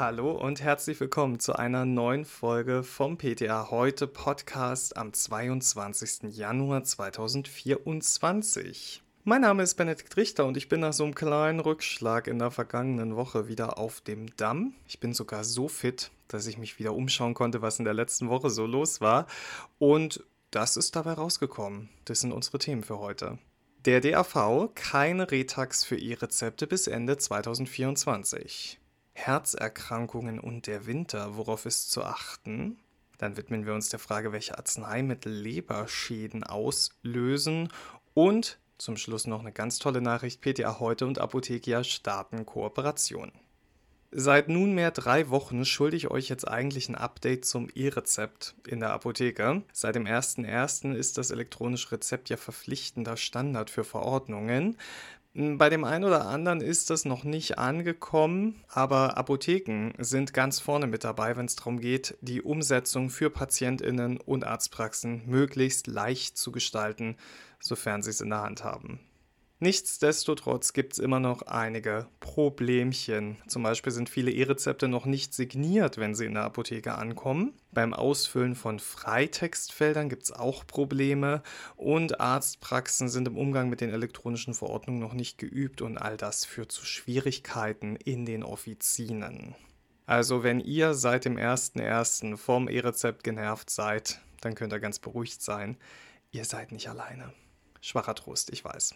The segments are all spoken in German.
Hallo und herzlich willkommen zu einer neuen Folge vom PTA Heute Podcast am 22. Januar 2024. Mein Name ist Benedikt Richter und ich bin nach so einem kleinen Rückschlag in der vergangenen Woche wieder auf dem Damm. Ich bin sogar so fit, dass ich mich wieder umschauen konnte, was in der letzten Woche so los war. Und das ist dabei rausgekommen. Das sind unsere Themen für heute. Der DAV keine Retax für E-Rezepte bis Ende 2024. Herzerkrankungen und der Winter, worauf ist zu achten? Dann widmen wir uns der Frage, welche Arzneimittel Leberschäden auslösen und zum Schluss noch eine ganz tolle Nachricht. PTA heute und Apothekia starten Kooperation. Seit nunmehr drei Wochen schulde ich euch jetzt eigentlich ein Update zum E-Rezept in der Apotheke. Seit dem 01.01. ist das elektronische Rezept ja verpflichtender Standard für Verordnungen. Bei dem einen oder anderen ist das noch nicht angekommen, aber Apotheken sind ganz vorne mit dabei, wenn es darum geht, die Umsetzung für Patientinnen und Arztpraxen möglichst leicht zu gestalten sofern sie es in der Hand haben. Nichtsdestotrotz gibt es immer noch einige Problemchen. Zum Beispiel sind viele E-Rezepte noch nicht signiert, wenn sie in der Apotheke ankommen. Beim Ausfüllen von Freitextfeldern gibt es auch Probleme und Arztpraxen sind im Umgang mit den elektronischen Verordnungen noch nicht geübt und all das führt zu Schwierigkeiten in den Offizinen. Also wenn ihr seit dem 1.1. vom E-Rezept genervt seid, dann könnt ihr ganz beruhigt sein. Ihr seid nicht alleine. Schwacher Trost, ich weiß.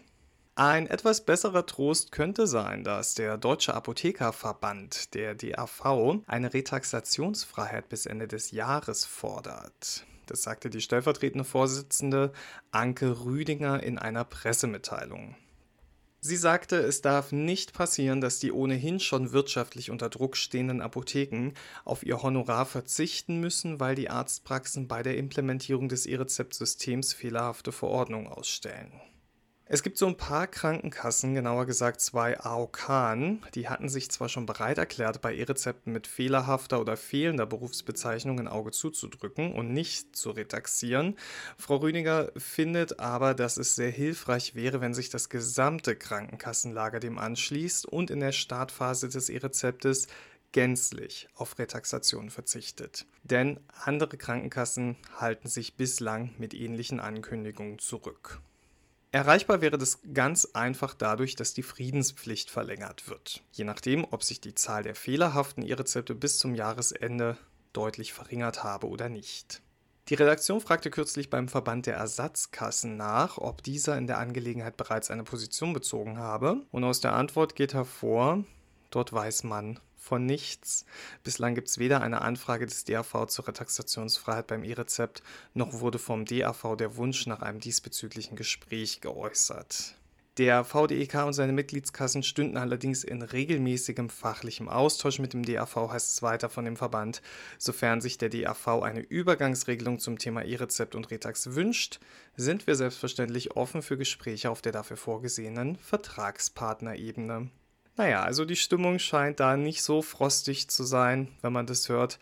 Ein etwas besserer Trost könnte sein, dass der Deutsche Apothekerverband, der DAV, eine Retaxationsfreiheit bis Ende des Jahres fordert. Das sagte die stellvertretende Vorsitzende Anke Rüdinger in einer Pressemitteilung. Sie sagte, es darf nicht passieren, dass die ohnehin schon wirtschaftlich unter Druck stehenden Apotheken auf ihr Honorar verzichten müssen, weil die Arztpraxen bei der Implementierung des E-Rezept-Systems fehlerhafte Verordnungen ausstellen. Es gibt so ein paar Krankenkassen, genauer gesagt zwei AOK, die hatten sich zwar schon bereit erklärt, bei E-Rezepten mit fehlerhafter oder fehlender Berufsbezeichnung ein Auge zuzudrücken und nicht zu retaxieren. Frau Rüdiger findet aber, dass es sehr hilfreich wäre, wenn sich das gesamte Krankenkassenlager dem anschließt und in der Startphase des E-Rezeptes gänzlich auf Retaxation verzichtet. Denn andere Krankenkassen halten sich bislang mit ähnlichen Ankündigungen zurück. Erreichbar wäre das ganz einfach dadurch, dass die Friedenspflicht verlängert wird. Je nachdem, ob sich die Zahl der fehlerhaften E-Rezepte bis zum Jahresende deutlich verringert habe oder nicht. Die Redaktion fragte kürzlich beim Verband der Ersatzkassen nach, ob dieser in der Angelegenheit bereits eine Position bezogen habe. Und aus der Antwort geht hervor, dort weiß man von nichts. Bislang gibt es weder eine Anfrage des DAV zur Retaxationsfreiheit beim E-Rezept, noch wurde vom DAV der Wunsch nach einem diesbezüglichen Gespräch geäußert. Der VDEK und seine Mitgliedskassen stünden allerdings in regelmäßigem fachlichem Austausch mit dem DAV, heißt es weiter von dem Verband. Sofern sich der DAV eine Übergangsregelung zum Thema E-Rezept und Retax wünscht, sind wir selbstverständlich offen für Gespräche auf der dafür vorgesehenen Vertragspartnerebene. Naja, also die Stimmung scheint da nicht so frostig zu sein, wenn man das hört.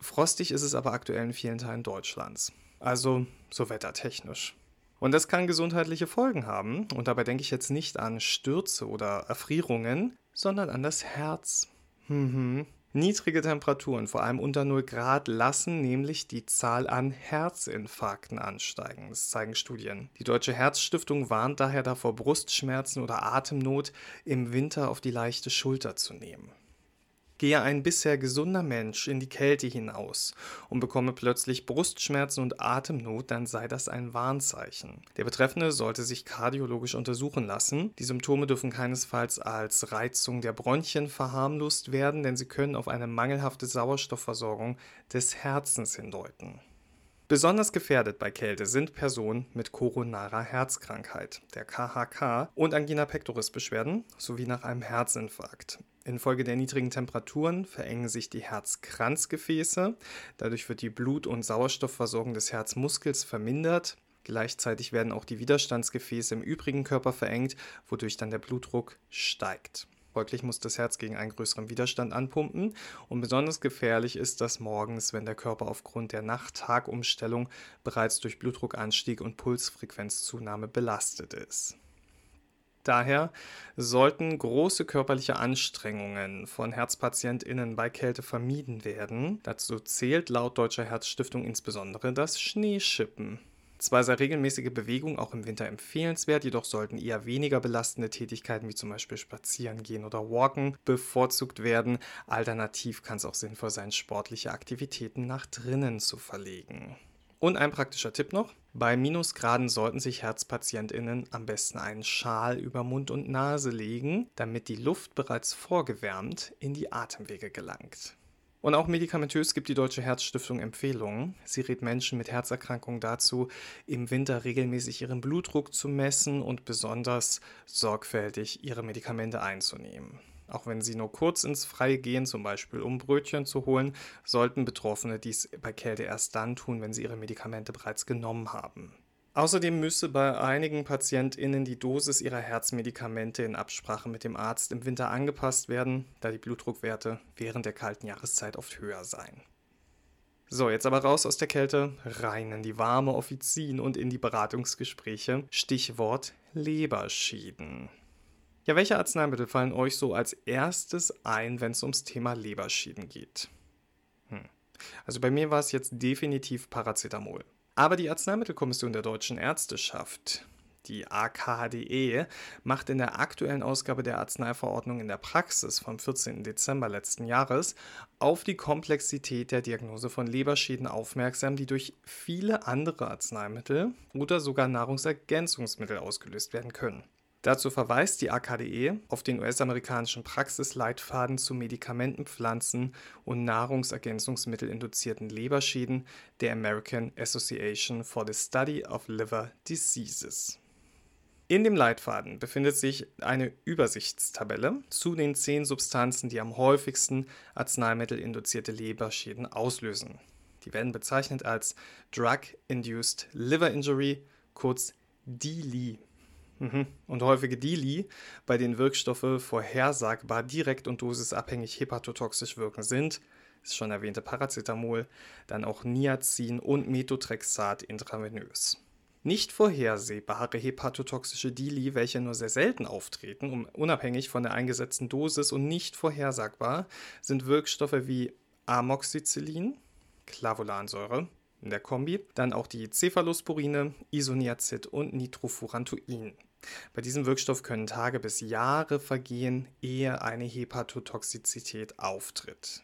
Frostig ist es aber aktuell in vielen Teilen Deutschlands. Also so wettertechnisch. Und das kann gesundheitliche Folgen haben. Und dabei denke ich jetzt nicht an Stürze oder Erfrierungen, sondern an das Herz. Mhm. Niedrige Temperaturen, vor allem unter 0 Grad, lassen nämlich die Zahl an Herzinfarkten ansteigen. Das zeigen Studien. Die Deutsche Herzstiftung warnt daher davor, Brustschmerzen oder Atemnot im Winter auf die leichte Schulter zu nehmen. Gehe ein bisher gesunder Mensch in die Kälte hinaus und bekomme plötzlich Brustschmerzen und Atemnot, dann sei das ein Warnzeichen. Der Betreffende sollte sich kardiologisch untersuchen lassen. Die Symptome dürfen keinesfalls als Reizung der Bronchien verharmlost werden, denn sie können auf eine mangelhafte Sauerstoffversorgung des Herzens hindeuten. Besonders gefährdet bei Kälte sind Personen mit koronarer Herzkrankheit, der KHK, und Angina pectoris Beschwerden sowie nach einem Herzinfarkt. Infolge der niedrigen Temperaturen verengen sich die Herzkranzgefäße, dadurch wird die Blut- und Sauerstoffversorgung des Herzmuskels vermindert. Gleichzeitig werden auch die Widerstandsgefäße im übrigen Körper verengt, wodurch dann der Blutdruck steigt. Folglich muss das Herz gegen einen größeren Widerstand anpumpen und besonders gefährlich ist das morgens, wenn der Körper aufgrund der Nacht-Tag-Umstellung bereits durch Blutdruckanstieg und Pulsfrequenzzunahme belastet ist. Daher sollten große körperliche Anstrengungen von HerzpatientInnen bei Kälte vermieden werden. Dazu zählt laut Deutscher Herzstiftung insbesondere das Schneeschippen. Zwar sei regelmäßige Bewegung auch im Winter empfehlenswert, jedoch sollten eher weniger belastende Tätigkeiten wie zum Beispiel Spazieren gehen oder Walken bevorzugt werden. Alternativ kann es auch sinnvoll sein, sportliche Aktivitäten nach drinnen zu verlegen. Und ein praktischer Tipp noch. Bei Minusgraden sollten sich HerzpatientInnen am besten einen Schal über Mund und Nase legen, damit die Luft bereits vorgewärmt in die Atemwege gelangt. Und auch medikamentös gibt die Deutsche Herzstiftung Empfehlungen. Sie rät Menschen mit Herzerkrankungen dazu, im Winter regelmäßig ihren Blutdruck zu messen und besonders sorgfältig ihre Medikamente einzunehmen. Auch wenn sie nur kurz ins Freie gehen, zum Beispiel um Brötchen zu holen, sollten Betroffene dies bei Kälte erst dann tun, wenn sie ihre Medikamente bereits genommen haben. Außerdem müsse bei einigen PatientInnen die Dosis ihrer Herzmedikamente in Absprache mit dem Arzt im Winter angepasst werden, da die Blutdruckwerte während der kalten Jahreszeit oft höher seien. So, jetzt aber raus aus der Kälte, rein in die warme Offizin und in die Beratungsgespräche. Stichwort Leberschieden. Ja, welche Arzneimittel fallen euch so als erstes ein, wenn es ums Thema Leberschieden geht? Hm. Also bei mir war es jetzt definitiv Paracetamol. Aber die Arzneimittelkommission der deutschen Ärzteschaft, die AKHDE, macht in der aktuellen Ausgabe der Arzneiverordnung in der Praxis vom 14. Dezember letzten Jahres auf die Komplexität der Diagnose von Leberschäden aufmerksam, die durch viele andere Arzneimittel oder sogar Nahrungsergänzungsmittel ausgelöst werden können. Dazu verweist die AKDE auf den US-amerikanischen Praxisleitfaden zu Medikamenten, Pflanzen und Nahrungsergänzungsmittelinduzierten Leberschäden der American Association for the Study of Liver Diseases. In dem Leitfaden befindet sich eine Übersichtstabelle zu den zehn Substanzen, die am häufigsten arzneimittelinduzierte Leberschäden auslösen. Die werden bezeichnet als Drug-Induced Liver Injury, kurz DILI. Mhm. Und häufige Dili, bei denen Wirkstoffe vorhersagbar direkt und dosisabhängig hepatotoxisch wirken, sind, ist schon erwähnte Paracetamol, dann auch Niacin und Methotrexat intravenös. Nicht vorhersehbare hepatotoxische Dili, welche nur sehr selten auftreten, um, unabhängig von der eingesetzten Dosis und nicht vorhersagbar, sind Wirkstoffe wie Amoxicillin, Clavulansäure, in der Kombi, dann auch die Cephalosporine, Isoniazid und Nitrofurantoin. Bei diesem Wirkstoff können Tage bis Jahre vergehen, ehe eine Hepatotoxizität auftritt.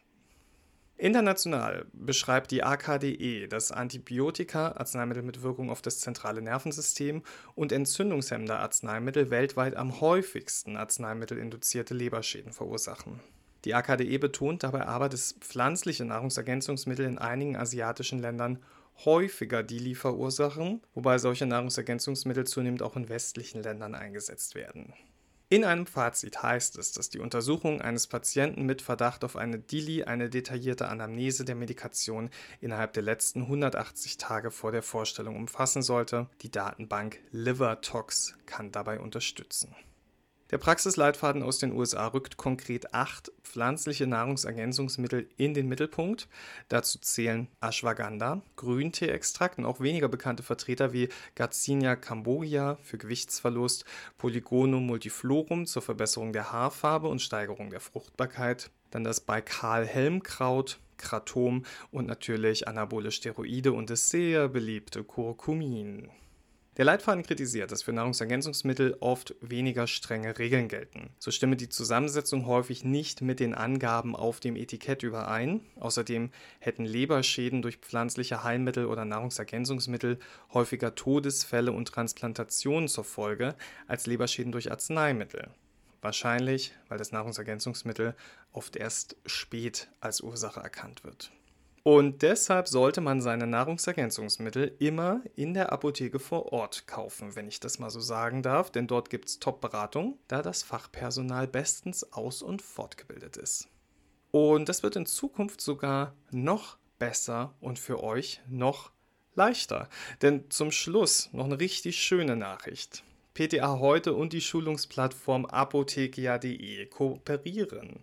International beschreibt die AKDE das Antibiotika, Arzneimittel mit Wirkung auf das zentrale Nervensystem und entzündungshemmende Arzneimittel weltweit am häufigsten arzneimittelinduzierte Leberschäden verursachen. Die AKDE betont dabei aber, dass pflanzliche Nahrungsergänzungsmittel in einigen asiatischen Ländern häufiger Dili verursachen, wobei solche Nahrungsergänzungsmittel zunehmend auch in westlichen Ländern eingesetzt werden. In einem Fazit heißt es, dass die Untersuchung eines Patienten mit Verdacht auf eine DILI eine detaillierte Anamnese der Medikation innerhalb der letzten 180 Tage vor der Vorstellung umfassen sollte. Die Datenbank LiverTox kann dabei unterstützen. Der Praxisleitfaden aus den USA rückt konkret acht pflanzliche Nahrungsergänzungsmittel in den Mittelpunkt. Dazu zählen Ashwagandha, Grünteeextrakt und auch weniger bekannte Vertreter wie Garcinia cambogia für Gewichtsverlust, Polygonum multiflorum zur Verbesserung der Haarfarbe und Steigerung der Fruchtbarkeit, dann das Baikal-Helmkraut, Kratom und natürlich anabole Steroide und das sehr beliebte Kurkumin. Der Leitfaden kritisiert, dass für Nahrungsergänzungsmittel oft weniger strenge Regeln gelten. So stimme die Zusammensetzung häufig nicht mit den Angaben auf dem Etikett überein. Außerdem hätten Leberschäden durch pflanzliche Heilmittel oder Nahrungsergänzungsmittel häufiger Todesfälle und Transplantationen zur Folge als Leberschäden durch Arzneimittel. Wahrscheinlich, weil das Nahrungsergänzungsmittel oft erst spät als Ursache erkannt wird. Und deshalb sollte man seine Nahrungsergänzungsmittel immer in der Apotheke vor Ort kaufen, wenn ich das mal so sagen darf, denn dort gibt es Top-Beratung, da das Fachpersonal bestens aus- und fortgebildet ist. Und das wird in Zukunft sogar noch besser und für euch noch leichter. Denn zum Schluss noch eine richtig schöne Nachricht. PTA heute und die Schulungsplattform apothekia.de kooperieren.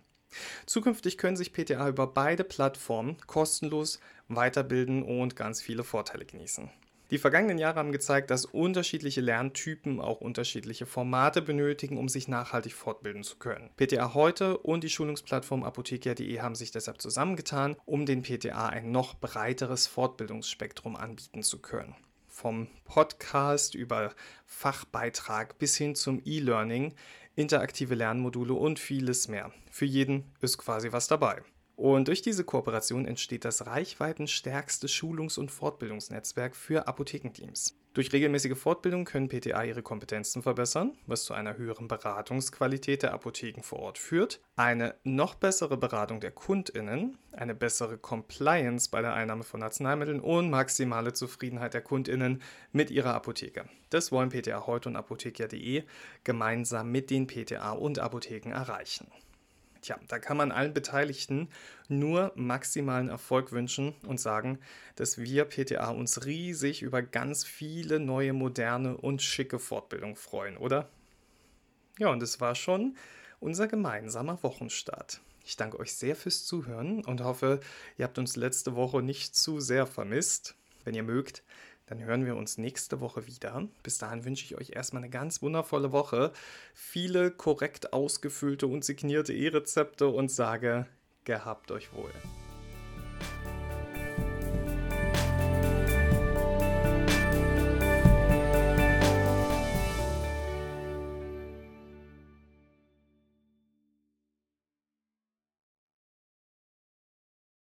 Zukünftig können sich PTA über beide Plattformen kostenlos weiterbilden und ganz viele Vorteile genießen. Die vergangenen Jahre haben gezeigt, dass unterschiedliche Lerntypen auch unterschiedliche Formate benötigen, um sich nachhaltig fortbilden zu können. PTA heute und die Schulungsplattform apothekia.de haben sich deshalb zusammengetan, um den PTA ein noch breiteres Fortbildungsspektrum anbieten zu können. Vom Podcast über Fachbeitrag bis hin zum E-Learning, interaktive Lernmodule und vieles mehr. Für jeden ist quasi was dabei. Und durch diese Kooperation entsteht das reichweitenstärkste Schulungs- und Fortbildungsnetzwerk für Apothekenteams. Durch regelmäßige Fortbildung können PTA ihre Kompetenzen verbessern, was zu einer höheren Beratungsqualität der Apotheken vor Ort führt, eine noch bessere Beratung der Kundinnen, eine bessere Compliance bei der Einnahme von Arzneimitteln und maximale Zufriedenheit der Kundinnen mit ihrer Apotheke. Das wollen PTA heute und apotheker.de gemeinsam mit den PTA und Apotheken erreichen. Tja, da kann man allen Beteiligten nur maximalen Erfolg wünschen und sagen, dass wir PTA uns riesig über ganz viele neue, moderne und schicke Fortbildungen freuen, oder? Ja, und es war schon unser gemeinsamer Wochenstart. Ich danke euch sehr fürs Zuhören und hoffe, ihr habt uns letzte Woche nicht zu sehr vermisst. Wenn ihr mögt, dann hören wir uns nächste Woche wieder. Bis dahin wünsche ich euch erstmal eine ganz wundervolle Woche, viele korrekt ausgefüllte und signierte E-Rezepte und sage, gehabt euch wohl.